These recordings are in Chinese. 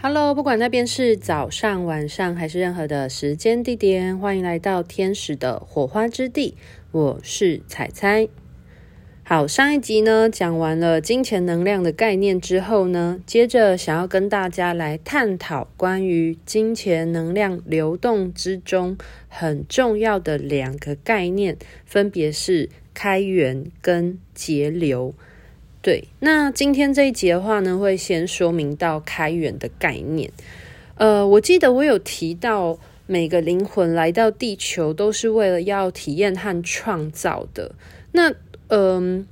Hello，不管那边是早上、晚上还是任何的时间地点，欢迎来到天使的火花之地。我是彩彩。好，上一集呢讲完了金钱能量的概念之后呢，接着想要跟大家来探讨关于金钱能量流动之中很重要的两个概念，分别是开源跟节流。对，那今天这一集的话呢，会先说明到开源的概念。呃，我记得我有提到，每个灵魂来到地球都是为了要体验和创造的。那，嗯、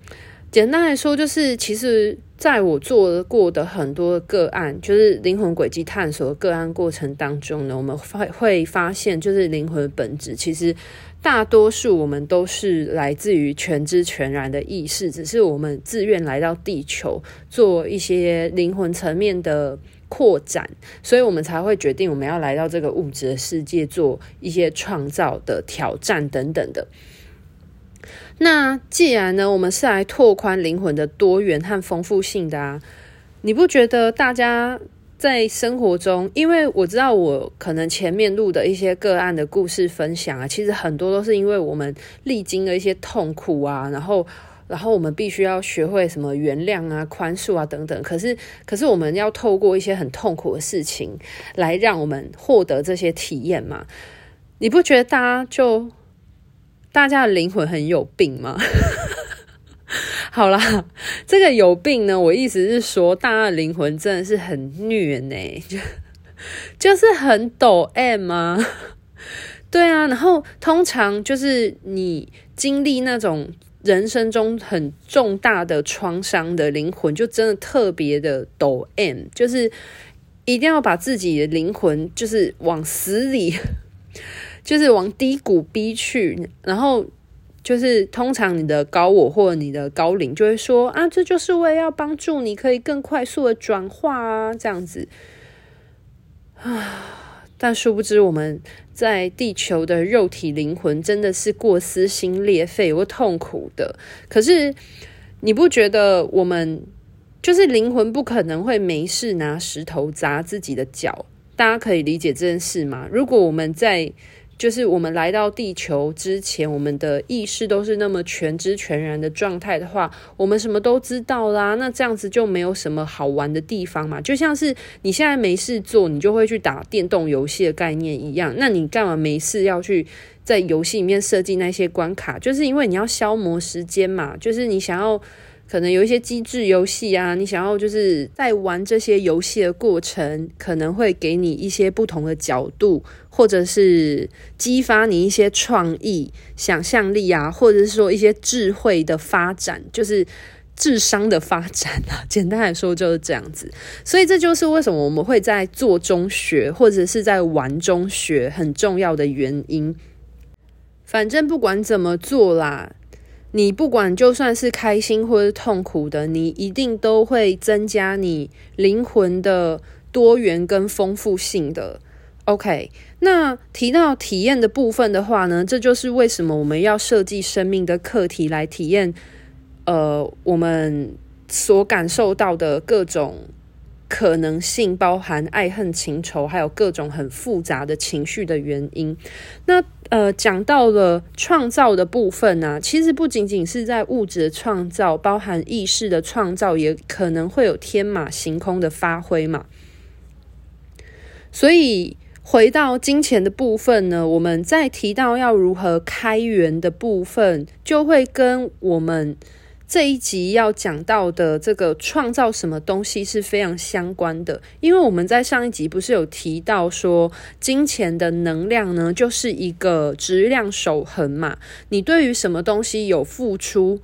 简单来说，就是其实在我做过的很多个案，就是灵魂轨迹探索的个案过程当中呢，我们会会发现，就是灵魂本质其实。大多数我们都是来自于全知全然的意识，只是我们自愿来到地球做一些灵魂层面的扩展，所以我们才会决定我们要来到这个物质的世界做一些创造的挑战等等的。那既然呢，我们是来拓宽灵魂的多元和丰富性的啊，你不觉得大家？在生活中，因为我知道我可能前面录的一些个案的故事分享啊，其实很多都是因为我们历经了一些痛苦啊，然后，然后我们必须要学会什么原谅啊、宽恕啊等等。可是，可是我们要透过一些很痛苦的事情来让我们获得这些体验嘛？你不觉得大家就大家的灵魂很有病吗？好啦，这个有病呢，我意思是说，大家的灵魂真的是很虐呢，就 就是很抖 M 啊，对啊，然后通常就是你经历那种人生中很重大的创伤的灵魂，就真的特别的抖 M，就是一定要把自己的灵魂就是往死里，就是往低谷逼去，然后。就是通常你的高我或者你的高灵就会说啊，这就是为了要帮助你可以更快速的转化啊，这样子啊。但殊不知我们在地球的肉体灵魂真的是过撕心裂肺或痛苦的。可是你不觉得我们就是灵魂不可能会没事拿石头砸自己的脚？大家可以理解这件事吗？如果我们在就是我们来到地球之前，我们的意识都是那么全知全然的状态的话，我们什么都知道啦。那这样子就没有什么好玩的地方嘛。就像是你现在没事做，你就会去打电动游戏的概念一样。那你干嘛没事要去在游戏里面设计那些关卡？就是因为你要消磨时间嘛。就是你想要。可能有一些机制游戏啊，你想要就是在玩这些游戏的过程，可能会给你一些不同的角度，或者是激发你一些创意、想象力啊，或者是说一些智慧的发展，就是智商的发展啊。简单来说就是这样子，所以这就是为什么我们会在做中学，或者是在玩中学很重要的原因。反正不管怎么做啦。你不管就算是开心或是痛苦的，你一定都会增加你灵魂的多元跟丰富性的。OK，那提到体验的部分的话呢，这就是为什么我们要设计生命的课题来体验，呃，我们所感受到的各种可能性，包含爱恨情仇，还有各种很复杂的情绪的原因。那呃，讲到了创造的部分呢，其实不仅仅是在物质的创造，包含意识的创造，也可能会有天马行空的发挥嘛。所以回到金钱的部分呢，我们在提到要如何开源的部分，就会跟我们。这一集要讲到的这个创造什么东西是非常相关的，因为我们在上一集不是有提到说，金钱的能量呢，就是一个质量守恒嘛。你对于什么东西有付出、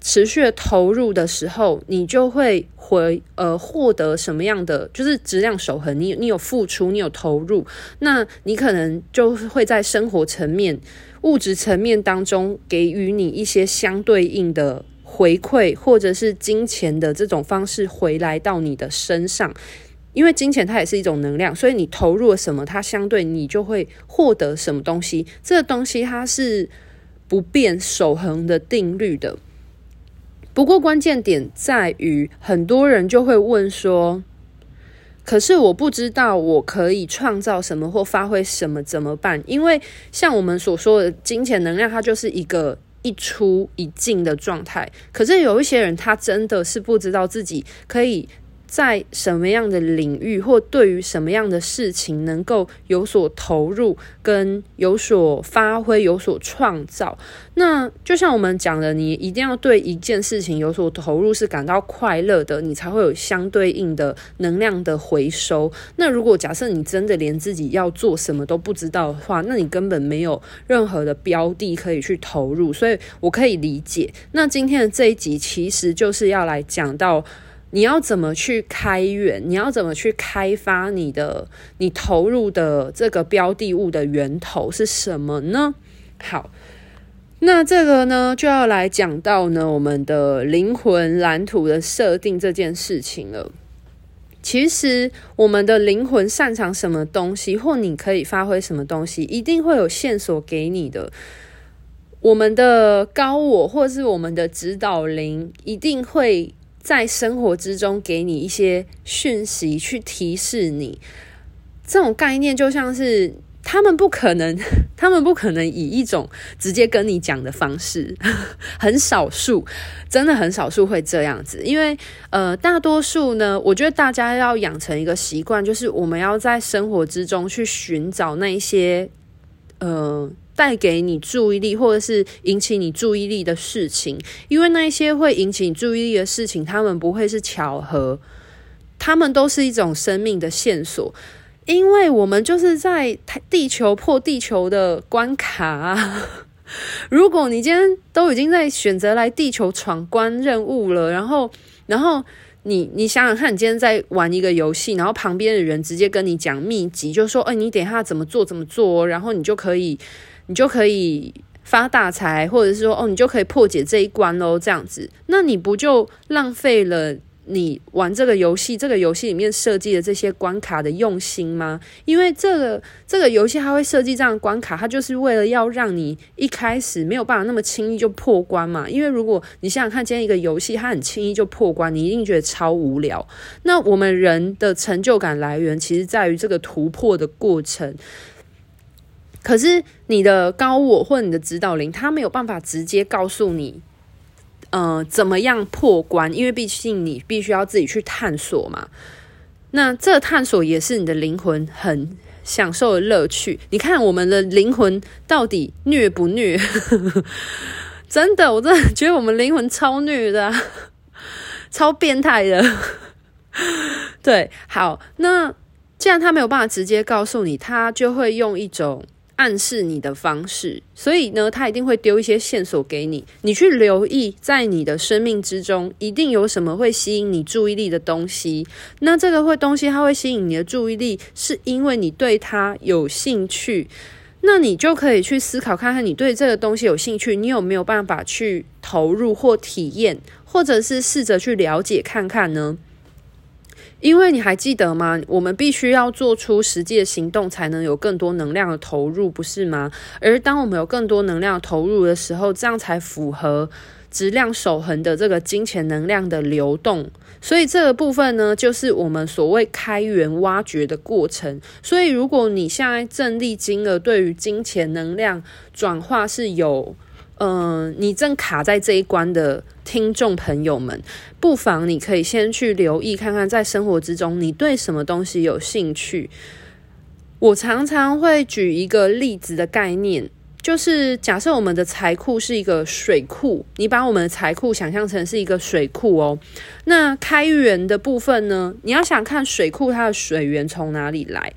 持续的投入的时候，你就会回呃获得什么样的，就是质量守恒。你你有付出，你有投入，那你可能就会在生活层面、物质层面当中给予你一些相对应的。回馈或者是金钱的这种方式回来到你的身上，因为金钱它也是一种能量，所以你投入了什么，它相对你就会获得什么东西。这个东西它是不变守恒的定律的。不过关键点在于，很多人就会问说：“可是我不知道我可以创造什么或发挥什么，怎么办？因为像我们所说的金钱能量，它就是一个一出一进的状态。可是有一些人，他真的是不知道自己可以。在什么样的领域，或对于什么样的事情，能够有所投入，跟有所发挥，有所创造。那就像我们讲的，你一定要对一件事情有所投入，是感到快乐的，你才会有相对应的能量的回收。那如果假设你真的连自己要做什么都不知道的话，那你根本没有任何的标的可以去投入。所以我可以理解。那今天的这一集其实就是要来讲到。你要怎么去开源？你要怎么去开发你的你投入的这个标的物的源头是什么呢？好，那这个呢就要来讲到呢我们的灵魂蓝图的设定这件事情了。其实我们的灵魂擅长什么东西，或你可以发挥什么东西，一定会有线索给你的。我们的高我或是我们的指导灵一定会。在生活之中给你一些讯息，去提示你，这种概念就像是他们不可能，他们不可能以一种直接跟你讲的方式，很少数，真的很少数会这样子。因为呃，大多数呢，我觉得大家要养成一个习惯，就是我们要在生活之中去寻找那些呃。带给你注意力，或者是引起你注意力的事情，因为那些会引起你注意力的事情，他们不会是巧合，他们都是一种生命的线索。因为我们就是在地球破地球的关卡啊！如果你今天都已经在选择来地球闯关任务了，然后，然后你你想想看，你今天在玩一个游戏，然后旁边的人直接跟你讲秘籍，就说：“哎，你等一下怎么做怎么做，然后你就可以。”你就可以发大财，或者是说，哦，你就可以破解这一关喽，这样子，那你不就浪费了你玩这个游戏，这个游戏里面设计的这些关卡的用心吗？因为这个这个游戏它会设计这样关卡，它就是为了要让你一开始没有办法那么轻易就破关嘛。因为如果你想想看，今天一个游戏它很轻易就破关，你一定觉得超无聊。那我们人的成就感来源，其实在于这个突破的过程。可是你的高我或你的指导灵，他没有办法直接告诉你，呃，怎么样破关？因为毕竟你必须要自己去探索嘛。那这探索也是你的灵魂很享受的乐趣。你看我们的灵魂到底虐不虐？真的，我真的觉得我们灵魂超虐的，超变态的。对，好，那既然他没有办法直接告诉你，他就会用一种。暗示你的方式，所以呢，他一定会丢一些线索给你，你去留意，在你的生命之中，一定有什么会吸引你注意力的东西。那这个会东西，它会吸引你的注意力，是因为你对它有兴趣。那你就可以去思考，看看你对这个东西有兴趣，你有没有办法去投入或体验，或者是试着去了解看看呢？因为你还记得吗？我们必须要做出实际的行动，才能有更多能量的投入，不是吗？而当我们有更多能量投入的时候，这样才符合质量守恒的这个金钱能量的流动。所以这个部分呢，就是我们所谓开源挖掘的过程。所以，如果你现在正历经了对于金钱能量转化是有。嗯、你正卡在这一关的听众朋友们，不妨你可以先去留意看看，在生活之中你对什么东西有兴趣。我常常会举一个例子的概念，就是假设我们的财库是一个水库，你把我们的财库想象成是一个水库哦。那开源的部分呢，你要想看水库它的水源从哪里来。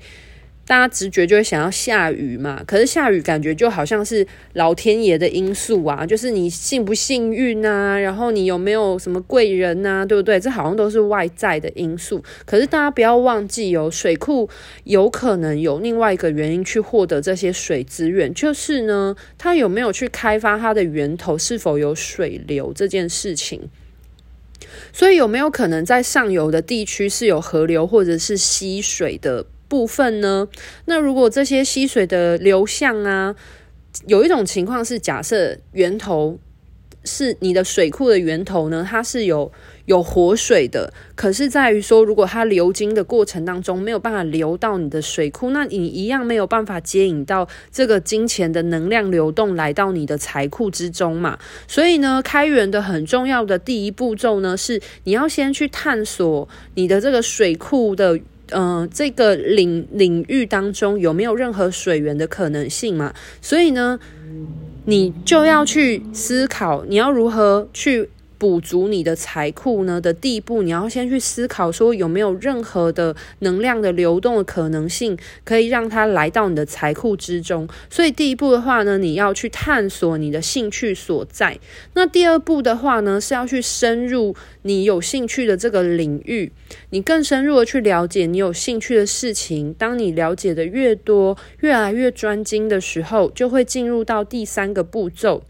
大家直觉就会想要下雨嘛，可是下雨感觉就好像是老天爷的因素啊，就是你幸不幸运啊，然后你有没有什么贵人啊，对不对？这好像都是外在的因素。可是大家不要忘记哦，水库有可能有另外一个原因去获得这些水资源，就是呢，它有没有去开发它的源头，是否有水流这件事情。所以有没有可能在上游的地区是有河流或者是溪水的？部分呢？那如果这些溪水的流向啊，有一种情况是，假设源头是你的水库的源头呢，它是有有活水的，可是在于说，如果它流经的过程当中没有办法流到你的水库，那你一样没有办法接引到这个金钱的能量流动来到你的财库之中嘛。所以呢，开源的很重要的第一步骤呢，是你要先去探索你的这个水库的，呃，这个领领域当中有没有任何水源的可能性嘛。所以呢，你就要去思考，你要如何去。补足你的财库呢的第一步，你要先去思考说有没有任何的能量的流动的可能性，可以让它来到你的财库之中。所以第一步的话呢，你要去探索你的兴趣所在。那第二步的话呢，是要去深入你有兴趣的这个领域，你更深入的去了解你有兴趣的事情。当你了解的越多，越来越专精的时候，就会进入到第三个步骤。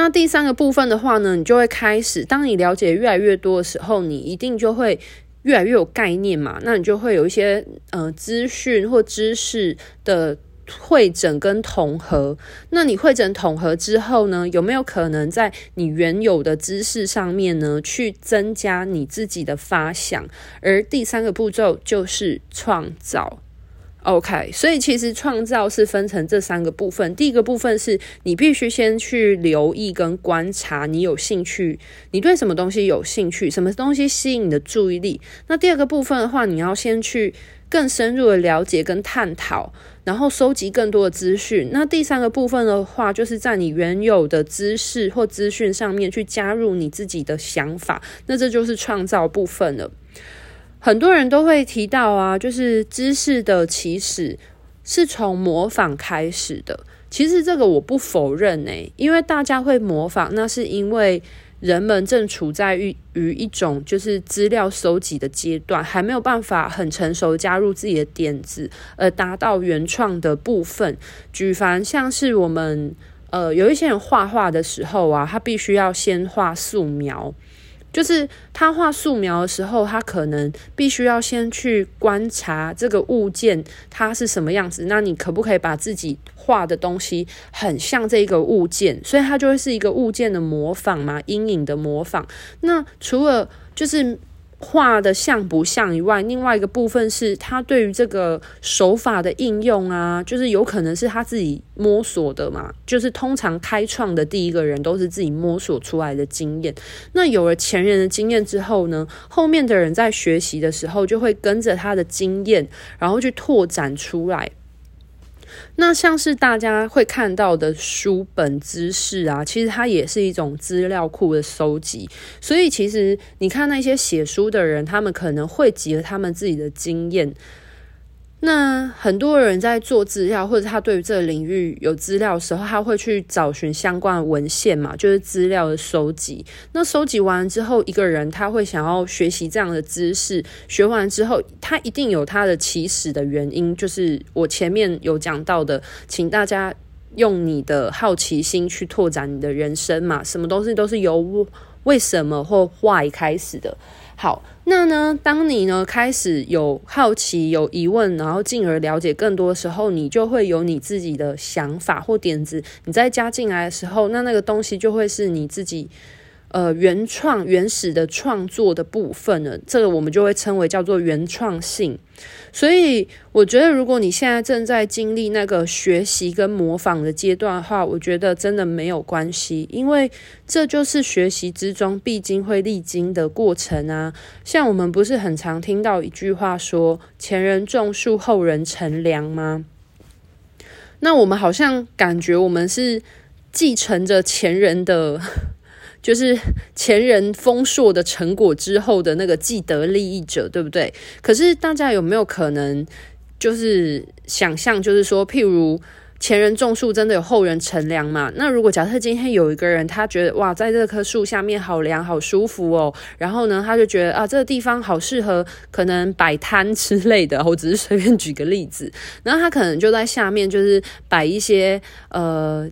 那第三个部分的话呢，你就会开始，当你了解越来越多的时候，你一定就会越来越有概念嘛。那你就会有一些呃资讯或知识的汇整跟统合。那你汇整统合之后呢，有没有可能在你原有的知识上面呢，去增加你自己的发想？而第三个步骤就是创造。OK，所以其实创造是分成这三个部分。第一个部分是你必须先去留意跟观察你有兴趣，你对什么东西有兴趣，什么东西吸引你的注意力。那第二个部分的话，你要先去更深入的了解跟探讨，然后收集更多的资讯。那第三个部分的话，就是在你原有的知识或资讯上面去加入你自己的想法。那这就是创造部分了。很多人都会提到啊，就是知识的起始是从模仿开始的。其实这个我不否认诶，因为大家会模仿，那是因为人们正处在于于一种就是资料收集的阶段，还没有办法很成熟加入自己的点子，而达到原创的部分。举凡像是我们呃有一些人画画的时候啊，他必须要先画素描。就是他画素描的时候，他可能必须要先去观察这个物件它是什么样子。那你可不可以把自己画的东西很像这个物件？所以它就会是一个物件的模仿嘛，阴影的模仿。那除了就是。画的像不像以外，另外一个部分是他对于这个手法的应用啊，就是有可能是他自己摸索的嘛。就是通常开创的第一个人都是自己摸索出来的经验。那有了前人的经验之后呢，后面的人在学习的时候就会跟着他的经验，然后去拓展出来。那像是大家会看到的书本知识啊，其实它也是一种资料库的收集。所以其实你看那些写书的人，他们可能汇集了他们自己的经验。那很多人在做资料，或者他对于这个领域有资料的时候，他会去找寻相关的文献嘛，就是资料的收集。那收集完之后，一个人他会想要学习这样的知识，学完之后，他一定有他的起始的原因，就是我前面有讲到的，请大家用你的好奇心去拓展你的人生嘛，什么东西都是由为什么或 why 开始的。好，那呢，当你呢开始有好奇、有疑问，然后进而了解更多的时候，你就会有你自己的想法或点子。你再加进来的时候，那那个东西就会是你自己。呃，原创、原始的创作的部分呢，这个我们就会称为叫做原创性。所以，我觉得如果你现在正在经历那个学习跟模仿的阶段的话，我觉得真的没有关系，因为这就是学习之中必经会历经的过程啊。像我们不是很常听到一句话说“前人种树，后人乘凉”吗？那我们好像感觉我们是继承着前人的。就是前人丰硕的成果之后的那个既得利益者，对不对？可是大家有没有可能就是想象，就是说，譬如前人种树，真的有后人乘凉嘛？那如果假设今天有一个人，他觉得哇，在这棵树下面好凉、好舒服哦，然后呢，他就觉得啊，这个地方好适合可能摆摊之类的。我只是随便举个例子，然后他可能就在下面就是摆一些呃。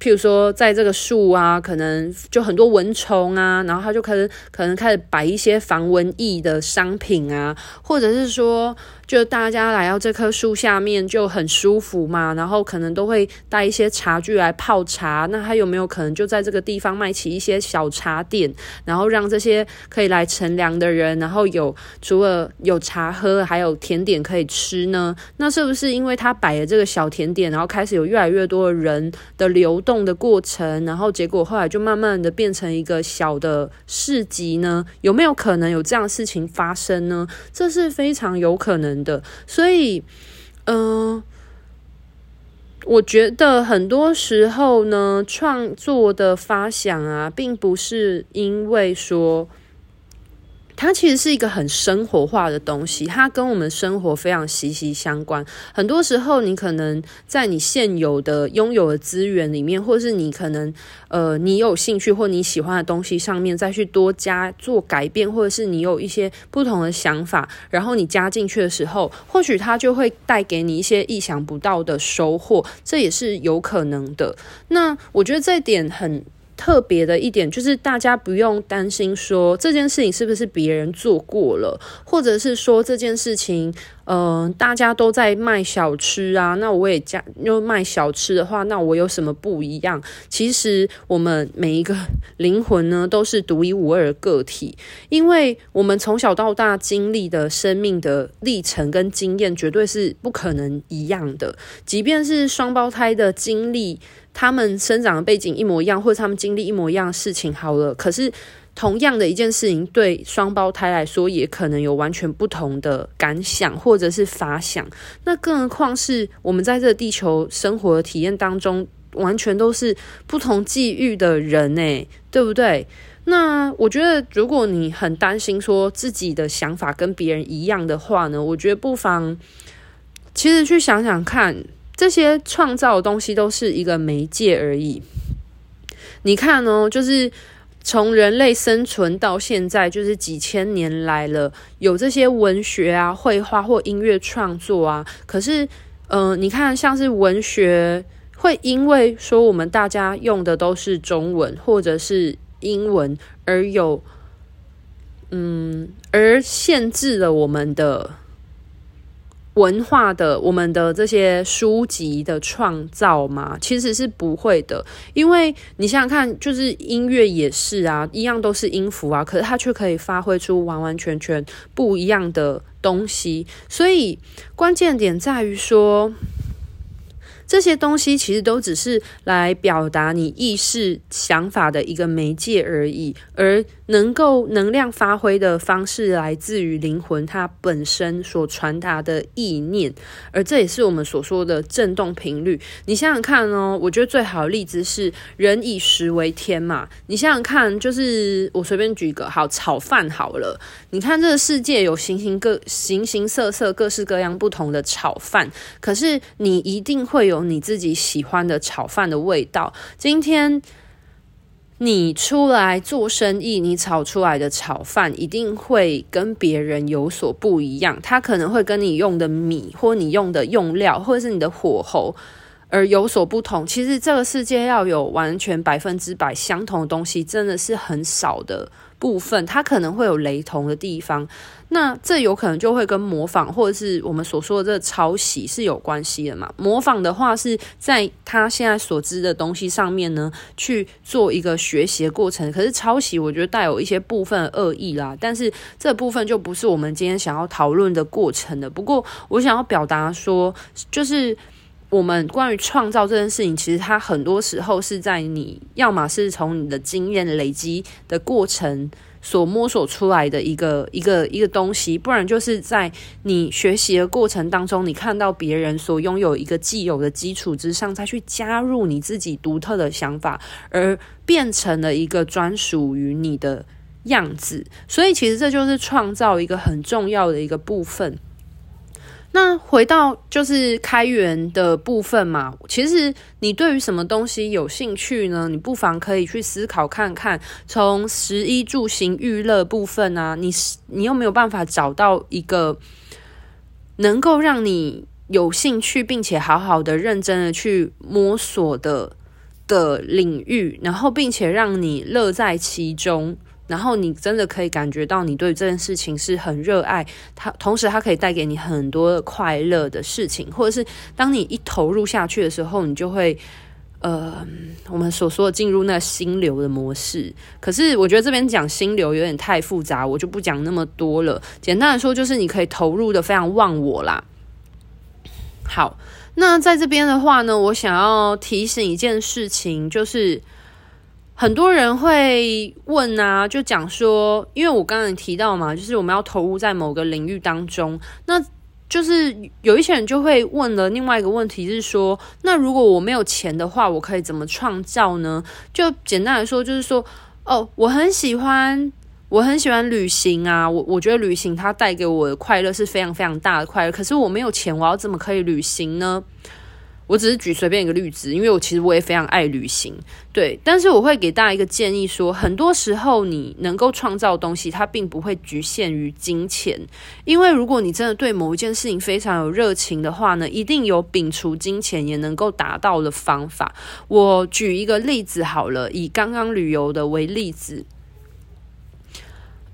譬如说，在这个树啊，可能就很多蚊虫啊，然后他就开始可能开始摆一些防蚊液的商品啊，或者是说，就大家来到这棵树下面就很舒服嘛，然后可能都会带一些茶具来泡茶。那他有没有可能就在这个地方卖起一些小茶点，然后让这些可以来乘凉的人，然后有除了有茶喝，还有甜点可以吃呢？那是不是因为他摆了这个小甜点，然后开始有越来越多的人的流动的过程，然后结果后来就慢慢的变成一个小的市集呢？有没有可能有这样的事情发生呢？这是非常有可能的。所以，嗯、我觉得很多时候呢，创作的发想啊，并不是因为说。它其实是一个很生活化的东西，它跟我们生活非常息息相关。很多时候，你可能在你现有的拥有的资源里面，或是你可能呃你有兴趣或你喜欢的东西上面，再去多加做改变，或者是你有一些不同的想法，然后你加进去的时候，或许它就会带给你一些意想不到的收获，这也是有可能的。那我觉得这点很。特别的一点就是，大家不用担心说这件事情是不是别人做过了，或者是说这件事情，嗯、大家都在卖小吃啊，那我也加又卖小吃的话，那我有什么不一样？其实我们每一个灵魂呢，都是独一无二的个体，因为我们从小到大经历的生命的历程跟经验，绝对是不可能一样的，即便是双胞胎的经历。他们生长的背景一模一样，或者他们经历一模一样的事情，好了。可是同样的一件事情，对双胞胎来说，也可能有完全不同的感想，或者是发想。那更何况是我们在这个地球生活的体验当中，完全都是不同际遇的人呢，对不对？那我觉得，如果你很担心说自己的想法跟别人一样的话呢，我觉得不妨其实去想想看。这些创造的东西都是一个媒介而已。你看哦，就是从人类生存到现在，就是几千年来了，有这些文学啊、绘画或音乐创作啊。可是，嗯、你看，像是文学，会因为说我们大家用的都是中文或者是英文，而有，嗯，而限制了我们的。文化的，我们的这些书籍的创造嘛，其实是不会的，因为你想想看，就是音乐也是啊，一样都是音符啊，可是它却可以发挥出完完全全不一样的东西，所以关键点在于说。这些东西其实都只是来表达你意识想法的一个媒介而已，而能够能量发挥的方式来自于灵魂它本身所传达的意念，而这也是我们所说的振动频率。你想想看哦，我觉得最好的例子是人以食为天嘛。你想想看，就是我随便举个好炒饭好了，你看这个世界有形形各形形色色、各式各样不同的炒饭，可是你一定会有。你自己喜欢的炒饭的味道。今天你出来做生意，你炒出来的炒饭一定会跟别人有所不一样。它可能会跟你用的米，或你用的用料，或者是你的火候而有所不同。其实这个世界要有完全百分之百相同的东西，真的是很少的部分。它可能会有雷同的地方。那这有可能就会跟模仿，或者是我们所说的这个抄袭是有关系的嘛？模仿的话是在他现在所知的东西上面呢，去做一个学习的过程。可是抄袭，我觉得带有一些部分恶意啦。但是这部分就不是我们今天想要讨论的过程的。不过我想要表达说，就是我们关于创造这件事情，其实它很多时候是在你要么是从你的经验累积的过程。所摸索出来的一个一个一个东西，不然就是在你学习的过程当中，你看到别人所拥有一个既有的基础之上，再去加入你自己独特的想法，而变成了一个专属于你的样子。所以，其实这就是创造一个很重要的一个部分。那回到就是开源的部分嘛，其实你对于什么东西有兴趣呢？你不妨可以去思考看看，从食衣住行娱乐部分啊，你你有没有办法找到一个能够让你有兴趣并且好好的认真的去摸索的的领域，然后并且让你乐在其中，然后你真的可以感觉到你对这件事情是很热爱它，同时它可以带给你很多快乐的事情，或者是当你一投入下去的时候，你就会呃，我们所说的进入那心流的模式。可是我觉得这边讲心流有点太复杂，我就不讲那么多了。简单的说，就是你可以投入的非常忘我啦。好。那在这边的话呢，我想要提醒一件事情，就是很多人会问啊，就讲说，因为我刚刚提到嘛，就是我们要投入在某个领域当中，那就是有一些人就会问了另外一个问题是说，那如果我没有钱的话，我可以怎么创造呢？就简单来说，就是说，哦，我很喜欢。我很喜欢旅行啊，我我觉得旅行它带给我的快乐是非常非常大的快乐。可是我没有钱，我要怎么可以旅行呢？我只是举随便一个例子，因为我其实我也非常爱旅行，对。但是我会给大家一个建议说，很多时候你能够创造东西，它并不会局限于金钱。因为如果你真的对某一件事情非常有热情的话呢，一定有摒除金钱也能够达到的方法。我举一个例子好了，以刚刚旅游的为例子。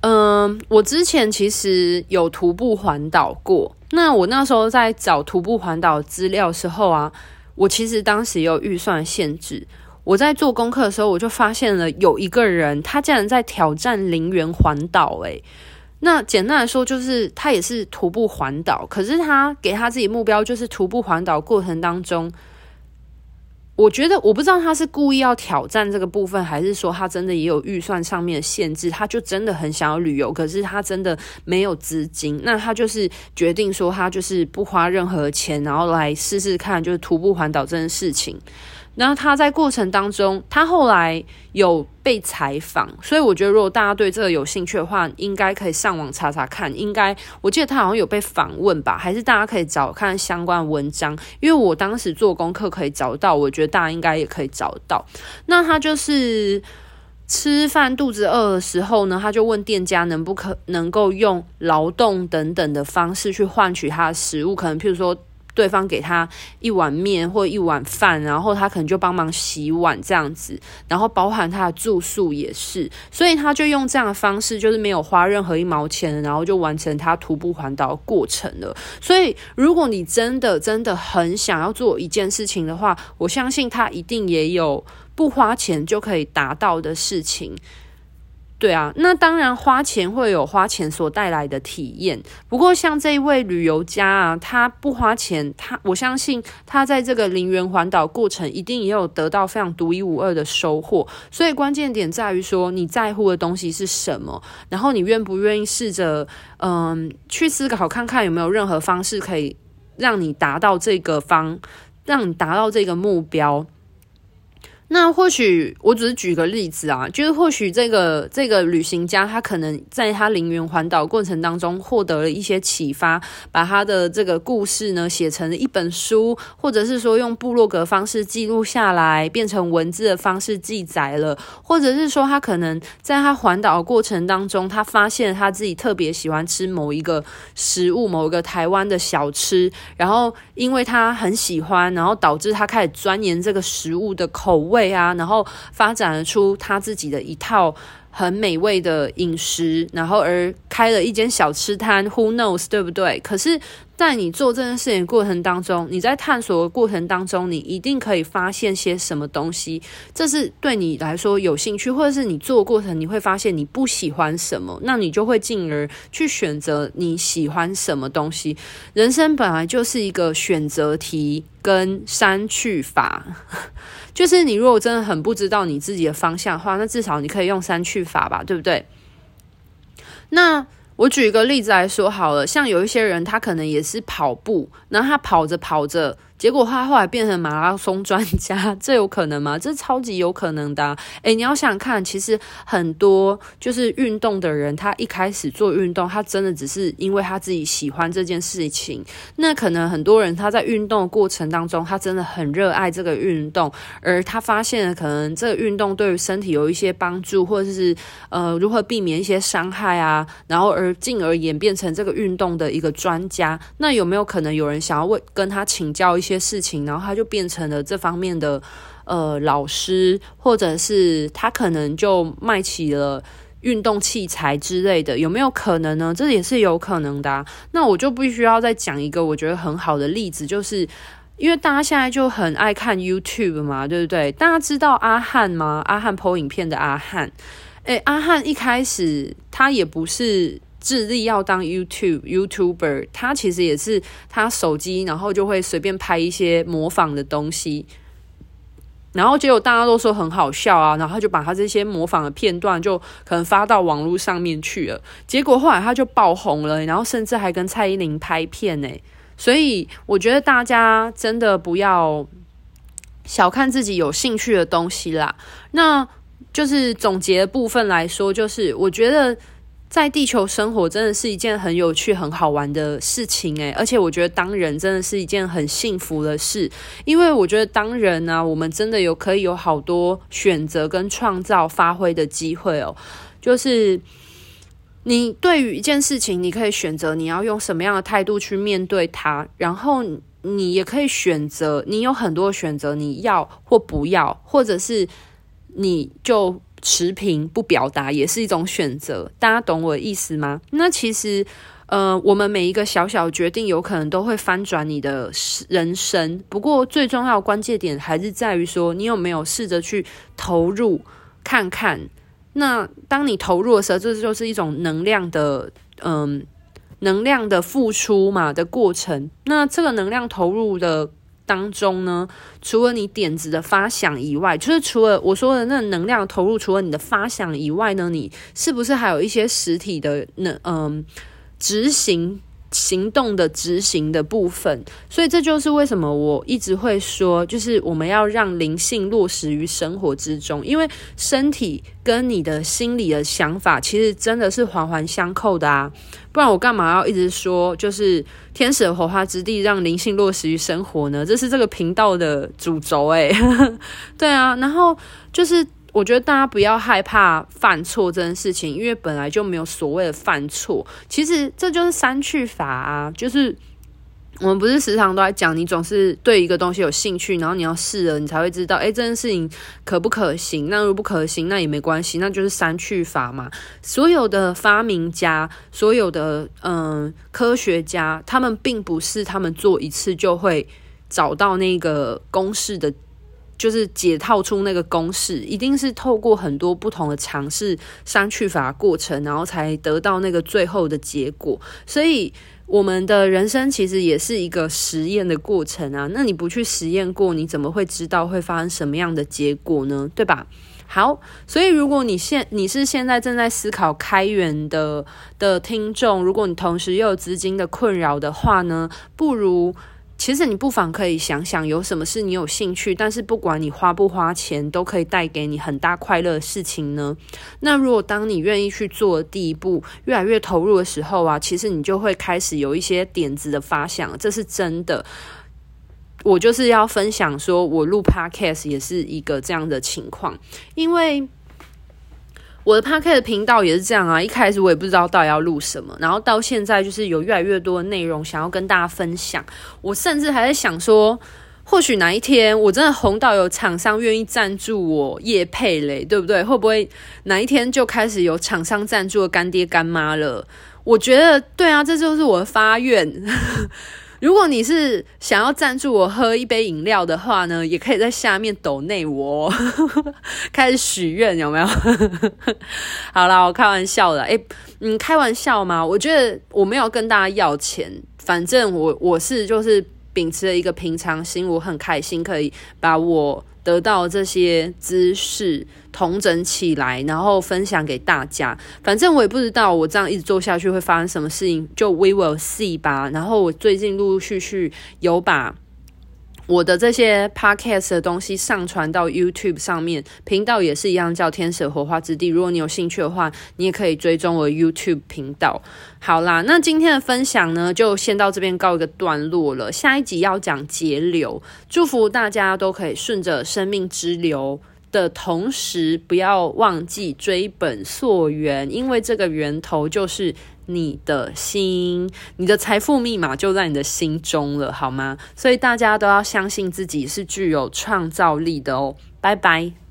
嗯，我之前其实有徒步环岛过。那我那时候在找徒步环岛资料时候啊，我其实当时有预算限制。我在做功课的时候，我就发现了有一个人，他竟然在挑战陵园环岛。诶，那简单来说，就是他也是徒步环岛，可是他给他自己目标就是徒步环岛过程当中。我觉得我不知道他是故意要挑战这个部分，还是说他真的也有预算上面的限制，他就真的很想要旅游，可是他真的没有资金，那他就是决定说他就是不花任何钱，然后来试试看，就是徒步环岛这件事情。然后他在过程当中，他后来有被采访，所以我觉得如果大家对这个有兴趣的话，应该可以上网查查看。应该我记得他好像有被访问吧，还是大家可以找看相关文章。因为我当时做功课可以找到，我觉得大家应该也可以找到。那他就是吃饭肚子饿的时候呢，他就问店家能不可能够用劳动等等的方式去换取他的食物，可能譬如说。对方给他一碗面或一碗饭，然后他可能就帮忙洗碗这样子，然后包含他的住宿也是，所以他就用这样的方式，就是没有花任何一毛钱，然后就完成他徒步环岛过程了。所以，如果你真的真的很想要做一件事情的话，我相信他一定也有不花钱就可以达到的事情。对啊，那当然花钱会有花钱所带来的体验。不过像这一位旅游家啊，他不花钱，他我相信他在这个陵园环岛过程一定也有得到非常独一无二的收获。所以关键点在于说你在乎的东西是什么，然后你愿不愿意试着嗯去思考看看有没有任何方式可以让你达到这个方，让你达到这个目标。那或许我只是举个例子啊，就是或许这个这个旅行家他可能在他陵园环岛过程当中获得了一些启发，把他的这个故事呢写成了一本书，或者是说用部落格方式记录下来，变成文字的方式记载了，或者是说他可能在他环岛过程当中，他发现他自己特别喜欢吃某一个食物，某一个台湾的小吃，然后因为他很喜欢，然后导致他开始钻研这个食物的口味。味啊，然后发展出他自己的一套很美味的饮食，然后而开了一间小吃摊，Who knows，对不对？可是，在你做这件事情的过程当中，你在探索的过程当中，你一定可以发现些什么东西，这是对你来说有兴趣，或者是你做过程你会发现你不喜欢什么，那你就会进而去选择你喜欢什么东西。人生本来就是一个选择题跟删去法。就是你如果真的很不知道你自己的方向的话，那至少你可以用删去法吧，对不对？那我举一个例子来说好了，像有一些人他可能也是跑步，然后他跑着跑着。结果他后来变成马拉松专家，这有可能吗？这超级有可能的啊。诶，你要想看，其实很多就是运动的人，他一开始做运动，他真的只是因为他自己喜欢这件事情。那可能很多人他在运动的过程当中，他真的很热爱这个运动，而他发现了可能这个运动对于身体有一些帮助，或者是呃如何避免一些伤害啊，然后而进而演变成这个运动的一个专家。那有没有可能有人想要问跟他请教一些？些事情，然后他就变成了这方面的呃老师，或者是他可能就卖起了运动器材之类的，有没有可能呢？这也是有可能的。那我就必须要再讲一个我觉得很好的例子，就是因为大家现在就很爱看 YouTube 嘛，对不对？大家知道阿汉吗？阿汉 po 影片的阿汉，诶，阿汉一开始他也不是。致力要当 YouTube YouTuber，他其实也是他手机，然后就会随便拍一些模仿的东西，然后结果大家都说很好笑啊，然后就把他这些模仿的片段就可能发到网络上面去了，结果后来他就爆红了，然后甚至还跟蔡依林拍片呢，所以我觉得大家真的不要小看自己有兴趣的东西啦。那就是总结的部分来说，就是我觉得。在地球生活真的是一件很有趣、很好玩的事情诶，而且我觉得当人真的是一件很幸福的事，因为我觉得当人呢、我们真的有可以有好多选择跟创造发挥的机会哦。就是你对于一件事情，你可以选择你要用什么样的态度去面对它，然后你也可以选择，你有很多选择，你要或不要，或者是你就。持平不表达也是一种选择，大家懂我的意思吗？那其实，呃，我们每一个小小决定，有可能都会翻转你的人生。不过，最重要的关键点还是在于说，你有没有试着去投入看看。那当你投入的时候，这就是一种能量的，嗯、能量的付出嘛的过程。那这个能量投入的。当中呢，除了你点子的发想以外，就是除了我说的那能量投入，除了你的发想以外呢，你是不是还有一些实体的能嗯执行？行动的执行的部分，所以这就是为什么我一直会说，就是我们要让灵性落实于生活之中，因为身体跟你的心理的想法其实真的是环环相扣的啊，不然我干嘛要一直说，就是天使的火花之地，让灵性落实于生活呢？这是这个频道的主轴诶，对啊，然后就是。我觉得大家不要害怕犯错这件事情，因为本来就没有所谓的犯错。其实这就是删去法啊，就是我们不是时常都在讲，你总是对一个东西有兴趣，然后你要试了，你才会知道，诶，这件事情可不可行？那如不可行，那也没关系，那就是删去法嘛。所有的发明家，所有的嗯科学家，他们并不是他们做一次就会找到那个公式的。就是解套出那个公式，一定是透过很多不同的尝试删去法过程，然后才得到那个最后的结果。所以，我们的人生其实也是一个实验的过程啊。那你不去实验过，你怎么会知道会发生什么样的结果呢？对吧？好，所以如果你现你是现在正在思考开源的的听众，如果你同时又有资金的困扰的话呢，不如。其实你不妨可以想想，有什么是你有兴趣，但是不管你花不花钱，都可以带给你很大快乐的事情呢？那如果当你愿意去做第一步，越来越投入的时候啊，其实你就会开始有一些点子的发想，这是真的。我就是要分享说，我录 Podcast 也是一个这样的情况，因为。我的 Podcast 频道也是这样啊，一开始我也不知道到底要录什么，然后到现在就是有越来越多的内容想要跟大家分享。我甚至还在想说，或许哪一天我真的红到有厂商愿意赞助我叶配嘞，对不对？会不会哪一天就开始有厂商赞助干爹干妈了？我觉得对啊，这就是我的发愿。如果你是想要赞助我喝一杯饮料的话呢，也可以在下面抖内我 开始许愿，有没有？好啦，我开玩笑的，诶、欸，嗯，开玩笑吗。我觉得我没有跟大家要钱，反正我我是就是秉持了一个平常心，我很开心可以把我。得到这些知识统整起来，然后分享给大家。反正我也不知道，我这样一直做下去会发生什么事情，就 we will see 吧。然后我最近陆陆续续有把。我的这些 podcast 的东西上传到 YouTube 上面，频道也是一样，叫天使火花之地。如果你有兴趣的话，你也可以追踪我 YouTube 频道。好啦，那今天的分享呢，就先到这边告一个段落了。下一集要讲节流，祝福大家都可以顺着生命之流的同时，不要忘记追本溯源，因为这个源头就是你的心，你的财富密码就在你的心中了，好吗？所以大家都要相信自己是具有创造力的哦。拜拜。